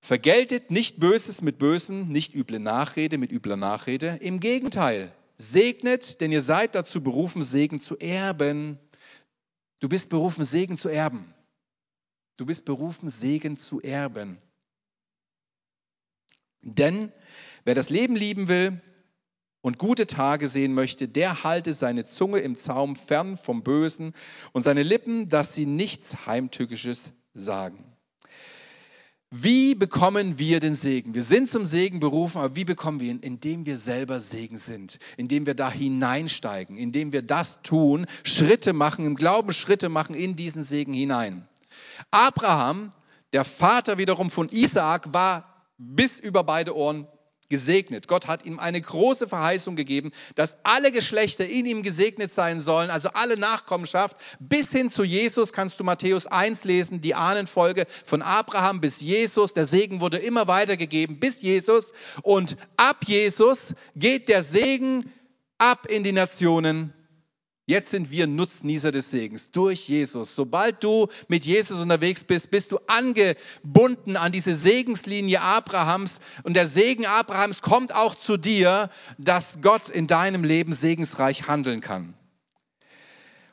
Vergeltet nicht Böses mit Bösen, nicht üble Nachrede mit übler Nachrede. Im Gegenteil, Segnet, denn ihr seid dazu berufen, Segen zu erben. Du bist berufen, Segen zu erben. Du bist berufen, Segen zu erben. Denn wer das Leben lieben will und gute Tage sehen möchte, der halte seine Zunge im Zaum fern vom Bösen und seine Lippen, dass sie nichts Heimtückisches sagen. Wie bekommen wir den Segen? Wir sind zum Segen berufen, aber wie bekommen wir ihn? Indem wir selber Segen sind, indem wir da hineinsteigen, indem wir das tun, Schritte machen, im Glauben Schritte machen in diesen Segen hinein. Abraham, der Vater wiederum von Isaak, war bis über beide Ohren gesegnet. Gott hat ihm eine große Verheißung gegeben, dass alle Geschlechter in ihm gesegnet sein sollen, also alle Nachkommenschaft. Bis hin zu Jesus kannst du Matthäus 1 lesen, die Ahnenfolge von Abraham bis Jesus. Der Segen wurde immer weitergegeben bis Jesus. Und ab Jesus geht der Segen ab in die Nationen Jetzt sind wir Nutznießer des Segens durch Jesus. Sobald du mit Jesus unterwegs bist, bist du angebunden an diese Segenslinie Abrahams. Und der Segen Abrahams kommt auch zu dir, dass Gott in deinem Leben segensreich handeln kann.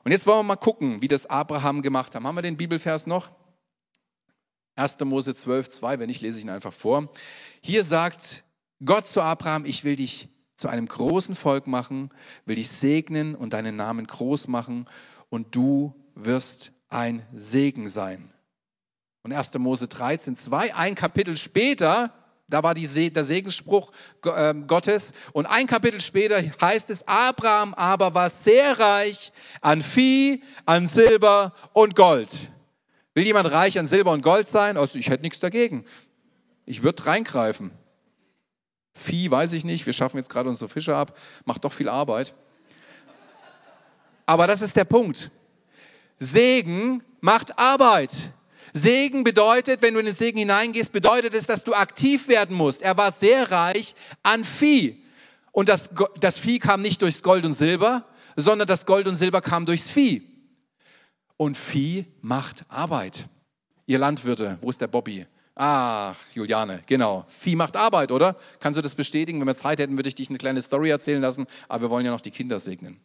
Und jetzt wollen wir mal gucken, wie das Abraham gemacht hat. Haben wir den Bibelvers noch? 1. Mose 12, 2, wenn nicht, lese ich ihn einfach vor. Hier sagt Gott zu Abraham, ich will dich zu einem großen Volk machen, will dich segnen und deinen Namen groß machen und du wirst ein Segen sein. Und 1. Mose 13, 2, ein Kapitel später, da war die, der Segensspruch ähm, Gottes. Und ein Kapitel später heißt es, Abraham aber war sehr reich an Vieh, an Silber und Gold. Will jemand reich an Silber und Gold sein? Also ich hätte nichts dagegen. Ich würde reingreifen. Vieh, weiß ich nicht, wir schaffen jetzt gerade unsere Fische ab, macht doch viel Arbeit. Aber das ist der Punkt. Segen macht Arbeit. Segen bedeutet, wenn du in den Segen hineingehst, bedeutet es, dass du aktiv werden musst. Er war sehr reich an Vieh. Und das, das Vieh kam nicht durchs Gold und Silber, sondern das Gold und Silber kam durchs Vieh. Und Vieh macht Arbeit. Ihr Landwirte, wo ist der Bobby? Ach, Juliane, genau. Vieh macht Arbeit, oder? Kannst du das bestätigen? Wenn wir Zeit hätten, würde ich dich eine kleine Story erzählen lassen, aber wir wollen ja noch die Kinder segnen.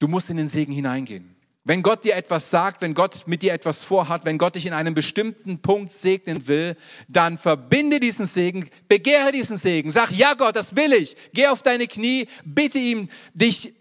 Du musst in den Segen hineingehen. Wenn Gott dir etwas sagt, wenn Gott mit dir etwas vorhat, wenn Gott dich in einem bestimmten Punkt segnen will, dann verbinde diesen Segen, begehre diesen Segen, sag, ja Gott, das will ich. Geh auf deine Knie, bitte ihm, dich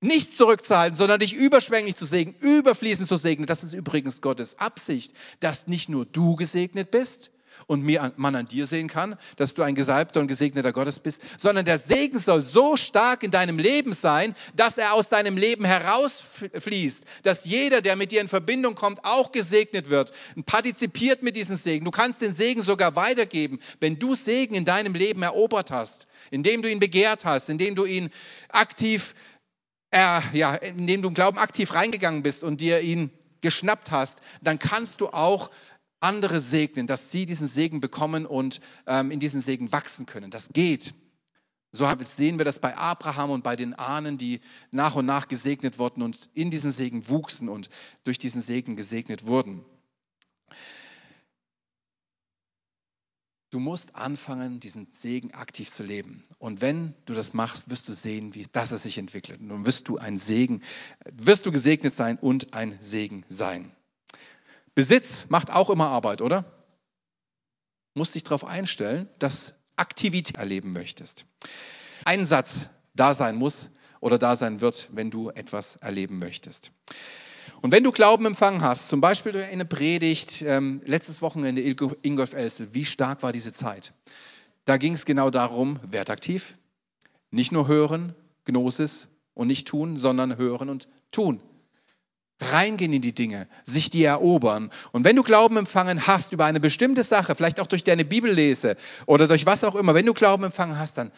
nicht zurückzuhalten, sondern dich überschwänglich zu segnen, überfließend zu segnen. Das ist übrigens Gottes Absicht, dass nicht nur du gesegnet bist, und mir, man an dir sehen kann, dass du ein gesalbter und gesegneter Gottes bist, sondern der Segen soll so stark in deinem Leben sein, dass er aus deinem Leben herausfließt, dass jeder, der mit dir in Verbindung kommt, auch gesegnet wird und partizipiert mit diesem Segen. Du kannst den Segen sogar weitergeben, wenn du Segen in deinem Leben erobert hast, indem du ihn begehrt hast, indem du ihn aktiv, äh, ja, indem du im Glauben aktiv reingegangen bist und dir ihn geschnappt hast, dann kannst du auch andere segnen, dass sie diesen Segen bekommen und ähm, in diesen Segen wachsen können. Das geht. So sehen wir das bei Abraham und bei den Ahnen, die nach und nach gesegnet wurden und in diesen Segen wuchsen und durch diesen Segen gesegnet wurden. Du musst anfangen, diesen Segen aktiv zu leben. Und wenn du das machst, wirst du sehen, wie das es sich entwickelt. Und dann wirst du ein Segen, wirst du gesegnet sein und ein Segen sein. Besitz macht auch immer Arbeit, oder? Musst dich darauf einstellen, dass Aktivität erleben möchtest. Einsatz da sein muss oder da sein wird, wenn du etwas erleben möchtest. Und wenn du Glauben empfangen hast, zum Beispiel durch eine Predigt, ähm, letztes Wochenende Ingolf Elsel, wie stark war diese Zeit? Da ging es genau darum, werd aktiv, nicht nur hören, Gnosis und nicht tun, sondern hören und tun reingehen in die Dinge, sich die erobern. Und wenn du Glauben empfangen hast über eine bestimmte Sache, vielleicht auch durch deine Bibellese oder durch was auch immer, wenn du Glauben empfangen hast, dann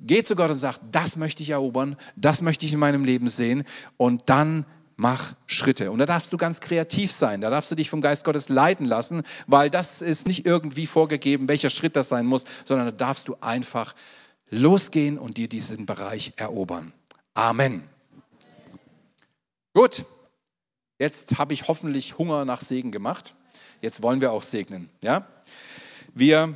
geh zu Gott und sag, das möchte ich erobern, das möchte ich in meinem Leben sehen und dann mach Schritte. Und da darfst du ganz kreativ sein, da darfst du dich vom Geist Gottes leiten lassen, weil das ist nicht irgendwie vorgegeben, welcher Schritt das sein muss, sondern da darfst du einfach losgehen und dir diesen Bereich erobern. Amen. Gut. Jetzt habe ich hoffentlich Hunger nach Segen gemacht. Jetzt wollen wir auch segnen. Ja? Wir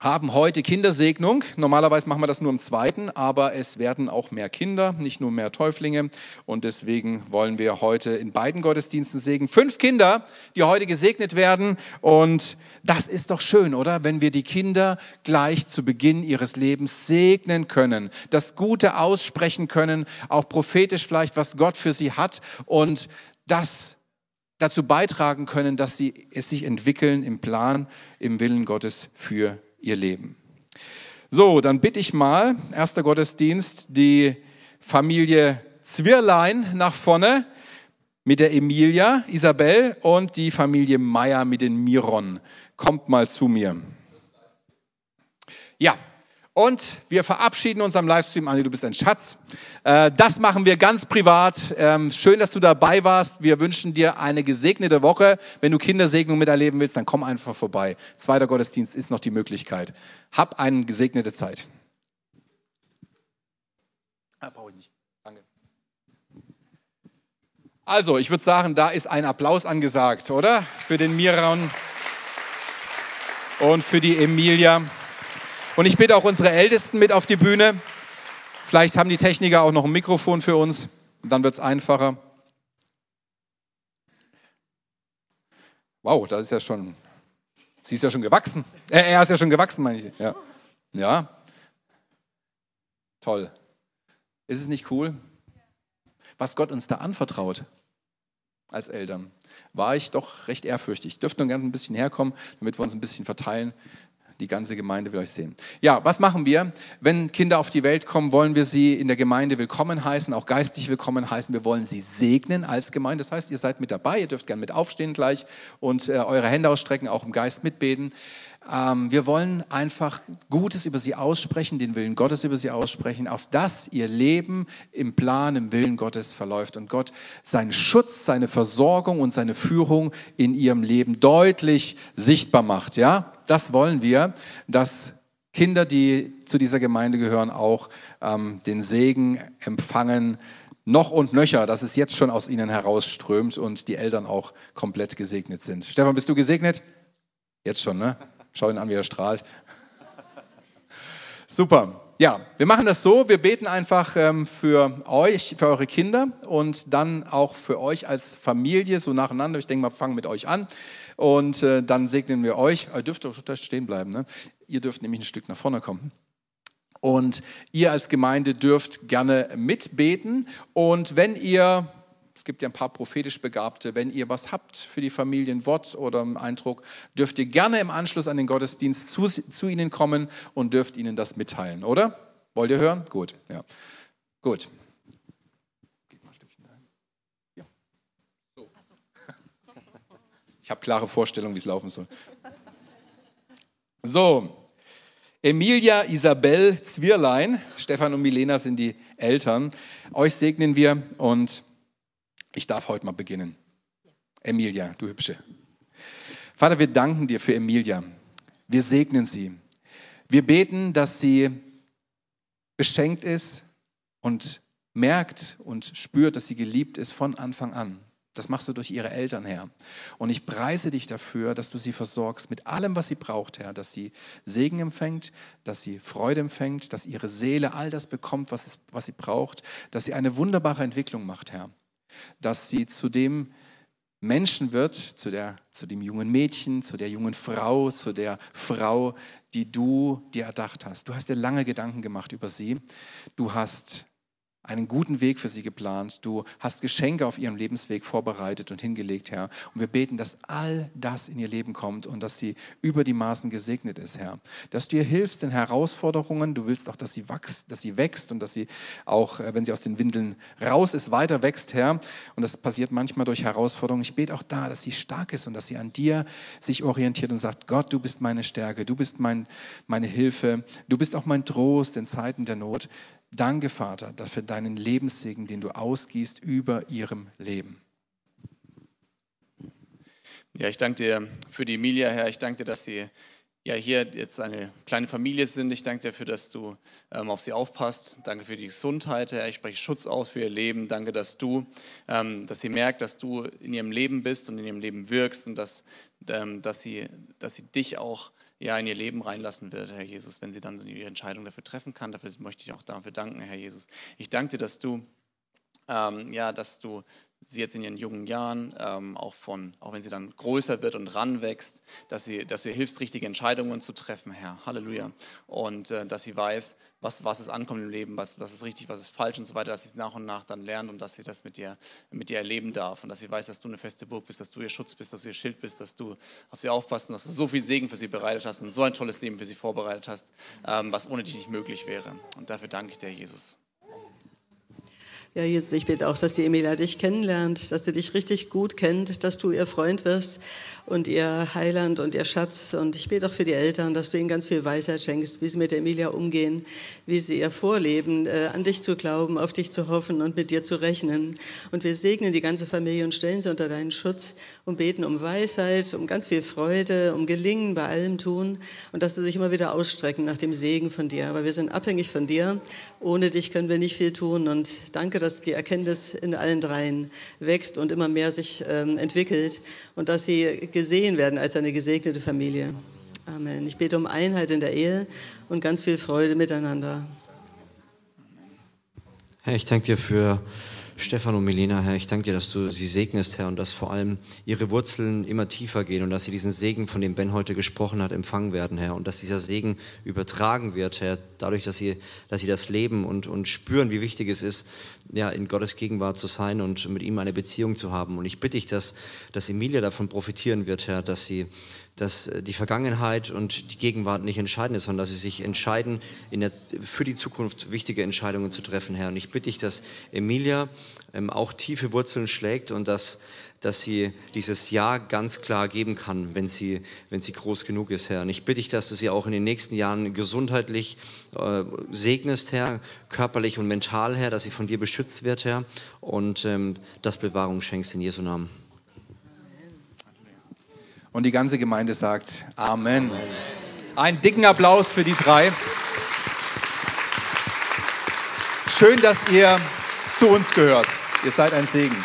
haben heute Kindersegnung. Normalerweise machen wir das nur im zweiten, aber es werden auch mehr Kinder, nicht nur mehr Täuflinge. Und deswegen wollen wir heute in beiden Gottesdiensten segnen. Fünf Kinder, die heute gesegnet werden. Und das ist doch schön, oder? Wenn wir die Kinder gleich zu Beginn ihres Lebens segnen können, das Gute aussprechen können, auch prophetisch vielleicht, was Gott für sie hat. Und das dazu beitragen können, dass sie es sich entwickeln im Plan, im Willen Gottes für ihr Leben. So, dann bitte ich mal, erster Gottesdienst, die Familie Zwirlein nach vorne mit der Emilia, Isabel und die Familie Meier mit den Miron. Kommt mal zu mir. Ja, und wir verabschieden uns am Livestream, Andi, du bist ein Schatz. Äh, das machen wir ganz privat. Ähm, schön, dass du dabei warst. Wir wünschen dir eine gesegnete Woche. Wenn du Kindersegnung miterleben willst, dann komm einfach vorbei. Zweiter Gottesdienst ist noch die Möglichkeit. Hab eine gesegnete Zeit. Ah, brauche ich nicht. Danke. Also, ich würde sagen, da ist ein Applaus angesagt, oder? Für den Miran und für die Emilia. Und ich bitte auch unsere Ältesten mit auf die Bühne. Vielleicht haben die Techniker auch noch ein Mikrofon für uns. Dann wird es einfacher. Wow, das ist ja schon, sie ist ja schon gewachsen. Äh, er ist ja schon gewachsen, meine ich. Ja. ja. Toll. Ist es nicht cool, was Gott uns da anvertraut als Eltern? War ich doch recht ehrfürchtig. Dürfte nur gerne ein bisschen herkommen, damit wir uns ein bisschen verteilen. Die ganze Gemeinde will euch sehen. Ja, was machen wir? Wenn Kinder auf die Welt kommen, wollen wir sie in der Gemeinde willkommen heißen, auch geistig willkommen heißen. Wir wollen sie segnen als Gemeinde. Das heißt, ihr seid mit dabei, ihr dürft gerne mit aufstehen gleich und äh, eure Hände ausstrecken, auch im Geist mitbeten. Ähm, wir wollen einfach Gutes über sie aussprechen, den Willen Gottes über sie aussprechen, auf das ihr Leben im Plan, im Willen Gottes verläuft und Gott seinen Schutz, seine Versorgung und seine Führung in ihrem Leben deutlich sichtbar macht. Ja, das wollen wir, dass Kinder, die zu dieser Gemeinde gehören, auch ähm, den Segen empfangen, noch und nöcher, dass es jetzt schon aus ihnen herausströmt und die Eltern auch komplett gesegnet sind. Stefan, bist du gesegnet? Jetzt schon, ne? Schau ihn an, wie er strahlt. Super. ja, wir machen das so, wir beten einfach ähm, für euch, für eure Kinder und dann auch für euch als Familie so nacheinander. Ich denke mal, fangen mit euch an und äh, dann segnen wir euch. Ihr dürft doch stehen bleiben, ne? Ihr dürft nämlich ein Stück nach vorne kommen. Und ihr als Gemeinde dürft gerne mitbeten. Und wenn ihr, es gibt ja ein paar prophetisch Begabte, wenn ihr was habt für die Familien, Wort oder einen Eindruck, dürft ihr gerne im Anschluss an den Gottesdienst zu, zu ihnen kommen und dürft ihnen das mitteilen, oder? Wollt ihr hören? Gut, ja. Gut. Ich habe klare Vorstellungen, wie es laufen soll. So, Emilia Isabel Zwirlein, Stefan und Milena sind die Eltern. Euch segnen wir und ich darf heute mal beginnen. Emilia, du Hübsche. Vater, wir danken dir für Emilia. Wir segnen sie. Wir beten, dass sie beschenkt ist und merkt und spürt, dass sie geliebt ist von Anfang an. Das machst du durch ihre Eltern, Herr. Und ich preise dich dafür, dass du sie versorgst mit allem, was sie braucht, Herr. Dass sie Segen empfängt, dass sie Freude empfängt, dass ihre Seele all das bekommt, was, was sie braucht. Dass sie eine wunderbare Entwicklung macht, Herr. Dass sie zu dem Menschen wird, zu, der, zu dem jungen Mädchen, zu der jungen Frau, zu der Frau, die du dir erdacht hast. Du hast dir lange Gedanken gemacht über sie. Du hast einen guten Weg für sie geplant. Du hast Geschenke auf ihrem Lebensweg vorbereitet und hingelegt, Herr. Und wir beten, dass all das in ihr Leben kommt und dass sie über die Maßen gesegnet ist, Herr. Dass du ihr hilfst in Herausforderungen. Du willst auch, dass sie wächst, dass sie wächst und dass sie auch, äh, wenn sie aus den Windeln raus ist, weiter wächst, Herr. Und das passiert manchmal durch Herausforderungen. Ich bete auch da, dass sie stark ist und dass sie an dir sich orientiert und sagt, Gott, du bist meine Stärke, du bist mein, meine Hilfe, du bist auch mein Trost in Zeiten der Not. Danke, Vater, für deinen Lebenssegen, den du ausgießt über ihrem Leben. Ja, ich danke dir für die Emilia, Herr. Ich danke dir, dass sie ja hier jetzt eine kleine Familie sind. Ich danke dir dafür, dass du ähm, auf sie aufpasst. Danke für die Gesundheit, Herr. Ich spreche Schutz aus für ihr Leben. Danke, dass du, ähm, dass sie merkt, dass du in ihrem Leben bist und in ihrem Leben wirkst und dass, ähm, dass, sie, dass sie dich auch ja, in ihr Leben reinlassen wird, Herr Jesus, wenn sie dann ihre Entscheidung dafür treffen kann. Dafür möchte ich auch dafür danken, Herr Jesus. Ich danke dir, dass du, ähm, ja, dass du sie jetzt in ihren jungen Jahren, ähm, auch, von, auch wenn sie dann größer wird und ranwächst, dass, sie, dass ihr hilfst, richtige Entscheidungen zu treffen, Herr. Halleluja. Und äh, dass sie weiß, was, was es ankommt im Leben, was, was ist richtig, was ist falsch und so weiter, dass sie es nach und nach dann lernt und dass sie das mit dir, mit dir erleben darf. Und dass sie weiß, dass du eine feste Burg bist, dass du ihr Schutz bist, dass du ihr Schild bist, dass du auf sie aufpasst und dass du so viel Segen für sie bereitet hast und so ein tolles Leben für sie vorbereitet hast, ähm, was ohne dich nicht möglich wäre. Und dafür danke ich dir, Jesus. Ja, Jesus, ich bitte auch, dass die Emilia dich kennenlernt, dass sie dich richtig gut kennt, dass du ihr Freund wirst und ihr Heiland und ihr Schatz. Und ich bete auch für die Eltern, dass du ihnen ganz viel Weisheit schenkst, wie sie mit Emilia umgehen, wie sie ihr vorleben, äh, an dich zu glauben, auf dich zu hoffen und mit dir zu rechnen. Und wir segnen die ganze Familie und stellen sie unter deinen Schutz und beten um Weisheit, um ganz viel Freude, um Gelingen bei allem tun und dass sie sich immer wieder ausstrecken nach dem Segen von dir. Aber wir sind abhängig von dir. Ohne dich können wir nicht viel tun. Und danke, dass die Erkenntnis in allen dreien wächst und immer mehr sich ähm, entwickelt und dass sie gesehen werden als eine gesegnete Familie. Amen. Ich bete um Einheit in der Ehe und ganz viel Freude miteinander. Herr, ich danke dir für Stefan und Melina, Herr, ich danke dir, dass du sie segnest, Herr, und dass vor allem ihre Wurzeln immer tiefer gehen und dass sie diesen Segen, von dem Ben heute gesprochen hat, empfangen werden, Herr, und dass dieser Segen übertragen wird, Herr, dadurch, dass sie, dass sie das leben und, und spüren, wie wichtig es ist, ja, in Gottes Gegenwart zu sein und mit ihm eine Beziehung zu haben. Und ich bitte dich, dass, dass Emilia davon profitieren wird, Herr, dass sie, dass äh, die Vergangenheit und die Gegenwart nicht entscheidend ist, sondern dass sie sich entscheiden, in der, für die Zukunft wichtige Entscheidungen zu treffen, Herr. Und ich bitte dich, dass Emilia ähm, auch tiefe Wurzeln schlägt und dass, dass sie dieses Ja ganz klar geben kann, wenn sie, wenn sie groß genug ist, Herr. Und ich bitte dich, dass du sie auch in den nächsten Jahren gesundheitlich äh, segnest, Herr, körperlich und mental, Herr, dass sie von dir beschützt wird, Herr, und ähm, das Bewahrung schenkst in Jesu Namen. Und die ganze Gemeinde sagt Amen. Einen dicken Applaus für die drei. Schön, dass ihr zu uns gehört. Ihr seid ein Segen.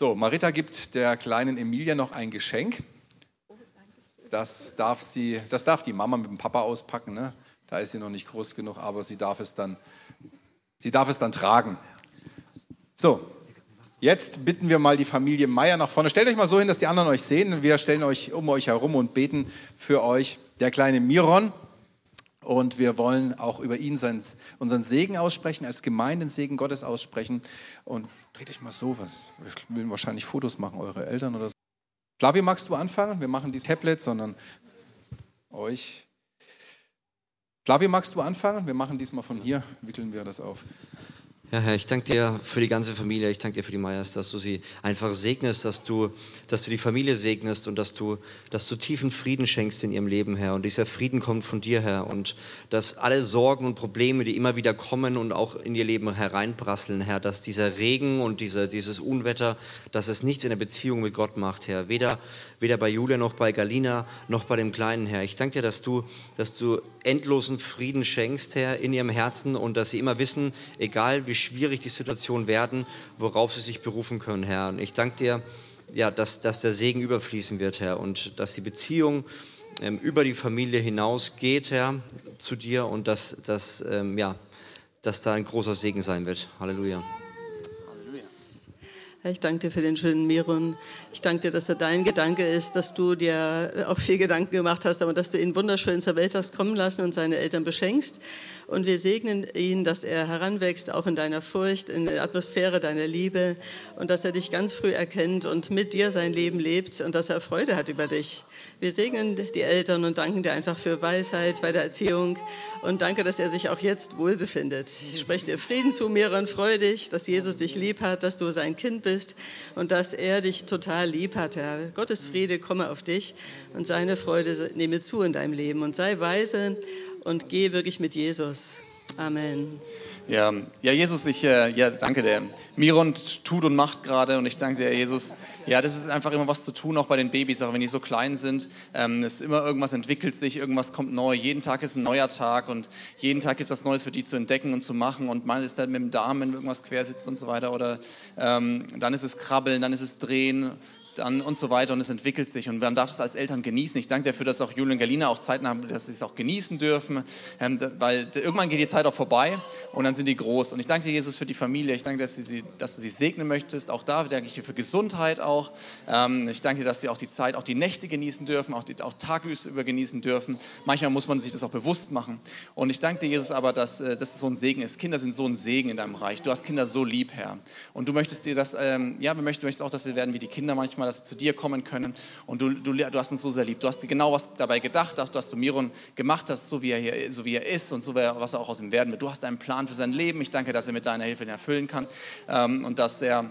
So, Marita gibt der kleinen Emilia noch ein Geschenk. Das darf, sie, das darf die Mama mit dem Papa auspacken. Ne? Da ist sie noch nicht groß genug, aber sie darf es dann, sie darf es dann tragen. So, jetzt bitten wir mal die Familie Meier nach vorne. Stellt euch mal so hin, dass die anderen euch sehen. Wir stellen euch um euch herum und beten für euch. Der kleine Miron. Und wir wollen auch über ihn seinen, unseren Segen aussprechen, als Gemeindensegen Gottes aussprechen. Und dreht euch mal so, was, wir will wahrscheinlich Fotos machen, eure Eltern oder so. Flavio, magst du anfangen? Wir machen die Tablets, sondern euch. Flavio, magst du anfangen? Wir machen diesmal von hier, wickeln wir das auf. Ja, Herr, ich danke dir für die ganze Familie, ich danke dir für die Meyers, dass du sie einfach segnest, dass du, dass du die Familie segnest und dass du, dass du tiefen Frieden schenkst in ihrem Leben, Herr. Und dieser Frieden kommt von dir, Herr. Und dass alle Sorgen und Probleme, die immer wieder kommen und auch in ihr Leben hereinprasseln, Herr, dass dieser Regen und diese, dieses Unwetter, dass es nichts in der Beziehung mit Gott macht, Herr. Weder, weder bei Julia noch bei Galina noch bei dem Kleinen, Herr. Ich danke dir, dass du, dass du endlosen Frieden schenkst, Herr, in ihrem Herzen und dass sie immer wissen, egal wie schwierig die Situation werden, worauf sie sich berufen können, Herr. Und ich danke dir, ja, dass, dass der Segen überfließen wird, Herr, und dass die Beziehung ähm, über die Familie hinaus geht, Herr, zu dir und dass, dass, ähm, ja, dass da ein großer Segen sein wird. Halleluja. Ich danke dir für den schönen Miron. Ich danke dir, dass er dein Gedanke ist, dass du dir auch viel Gedanken gemacht hast, aber dass du ihn wunderschön zur Welt hast kommen lassen und seine Eltern beschenkst. Und wir segnen ihn, dass er heranwächst, auch in deiner Furcht, in der Atmosphäre deiner Liebe und dass er dich ganz früh erkennt und mit dir sein Leben lebt und dass er Freude hat über dich. Wir segnen die Eltern und danken dir einfach für Weisheit bei der Erziehung und danke, dass er sich auch jetzt wohl befindet. Ich spreche dir Frieden zu, Miron, freu dich, dass Jesus dich lieb hat, dass du sein Kind bist und dass er dich total lieb hat, Herr. Gottes Friede komme auf dich und seine Freude nehme zu in deinem Leben und sei weise und geh wirklich mit Jesus. Amen. Ja, ja Jesus, ich äh, ja, danke dir. Miron tut und macht gerade und ich danke dir, Jesus. Ja, das ist einfach immer was zu tun, auch bei den Babys, auch wenn die so klein sind. Ähm, es ist immer irgendwas entwickelt sich, irgendwas kommt neu. Jeden Tag ist ein neuer Tag und jeden Tag gibt es was Neues für die zu entdecken und zu machen. Und mal ist dann mit dem Darm, wenn irgendwas quer sitzt und so weiter. Oder ähm, dann ist es Krabbeln, dann ist es Drehen dann und so weiter und es entwickelt sich und man darf es als Eltern genießen. Ich danke dafür, dass auch Julian und Galina auch Zeiten haben, dass sie es auch genießen dürfen, ähm, weil irgendwann geht die Zeit auch vorbei und dann sind die groß. Und ich danke dir, Jesus, für die Familie. Ich danke, dass, sie, dass du sie segnen möchtest. Auch da danke ich dir für Gesundheit auch. Ähm, ich danke dir, dass sie auch die Zeit, auch die Nächte genießen dürfen, auch, die, auch tagsüber genießen dürfen. Manchmal muss man sich das auch bewusst machen. Und ich danke dir, Jesus, aber, dass äh, das so ein Segen ist. Kinder sind so ein Segen in deinem Reich. Du hast Kinder so lieb, Herr. Und du möchtest dir das, ähm, ja, wir möchten, auch, dass wir werden wie die Kinder manchmal, dass wir zu dir kommen können. Und du, du, du hast uns so sehr lieb. Du hast genau was dabei gedacht, dass du Miron gemacht hast, so wie er hier, so wie er ist und so was er auch aus ihm werden wird. Du hast einen Plan für sein Leben. Ich danke, dass er mit deiner Hilfe den erfüllen kann ähm, und dass er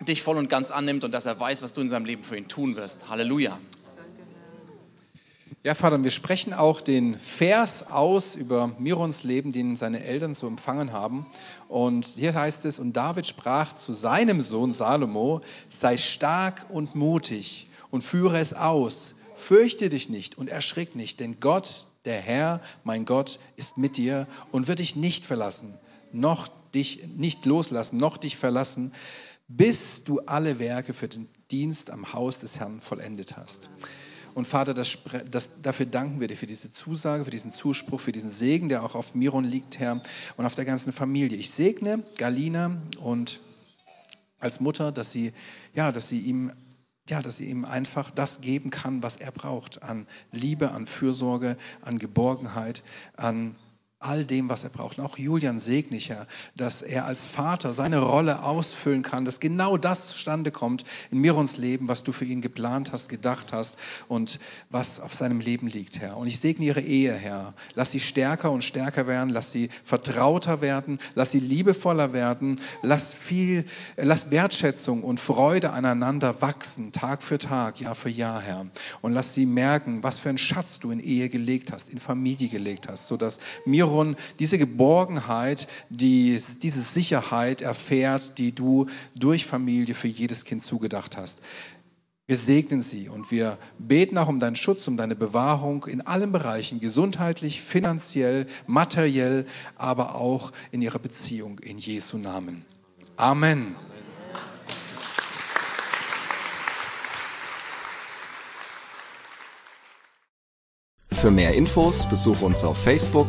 dich voll und ganz annimmt und dass er weiß, was du in seinem Leben für ihn tun wirst. Halleluja. Ja, Vater, wir sprechen auch den Vers aus über Mirons Leben, den seine Eltern so empfangen haben. Und hier heißt es, und David sprach zu seinem Sohn Salomo, sei stark und mutig und führe es aus. Fürchte dich nicht und erschrick nicht, denn Gott, der Herr, mein Gott, ist mit dir und wird dich nicht verlassen, noch dich nicht loslassen, noch dich verlassen, bis du alle Werke für den Dienst am Haus des Herrn vollendet hast. Und Vater, das, das, dafür danken wir dir für diese Zusage, für diesen Zuspruch, für diesen Segen, der auch auf Miron liegt, Herr, und auf der ganzen Familie. Ich segne Galina und als Mutter, dass sie, ja, dass sie ihm ja, dass sie ihm einfach das geben kann, was er braucht an Liebe, an Fürsorge, an Geborgenheit, an all dem, was er braucht. Und auch Julian segne ich, Herr, dass er als Vater seine Rolle ausfüllen kann, dass genau das zustande kommt in Mirons Leben, was du für ihn geplant hast, gedacht hast und was auf seinem Leben liegt, Herr. Und ich segne ihre Ehe, Herr. Lass sie stärker und stärker werden, lass sie vertrauter werden, lass sie liebevoller werden, lass viel, lass Wertschätzung und Freude aneinander wachsen, Tag für Tag, Jahr für Jahr, Herr. Und lass sie merken, was für einen Schatz du in Ehe gelegt hast, in Familie gelegt hast, sodass Miro Aaron diese Geborgenheit, die, diese Sicherheit erfährt, die du durch Familie für jedes Kind zugedacht hast. Wir segnen sie und wir beten auch um deinen Schutz, um deine Bewahrung in allen Bereichen, gesundheitlich, finanziell, materiell, aber auch in ihrer Beziehung in Jesu Namen. Amen. Für mehr Infos besuche uns auf Facebook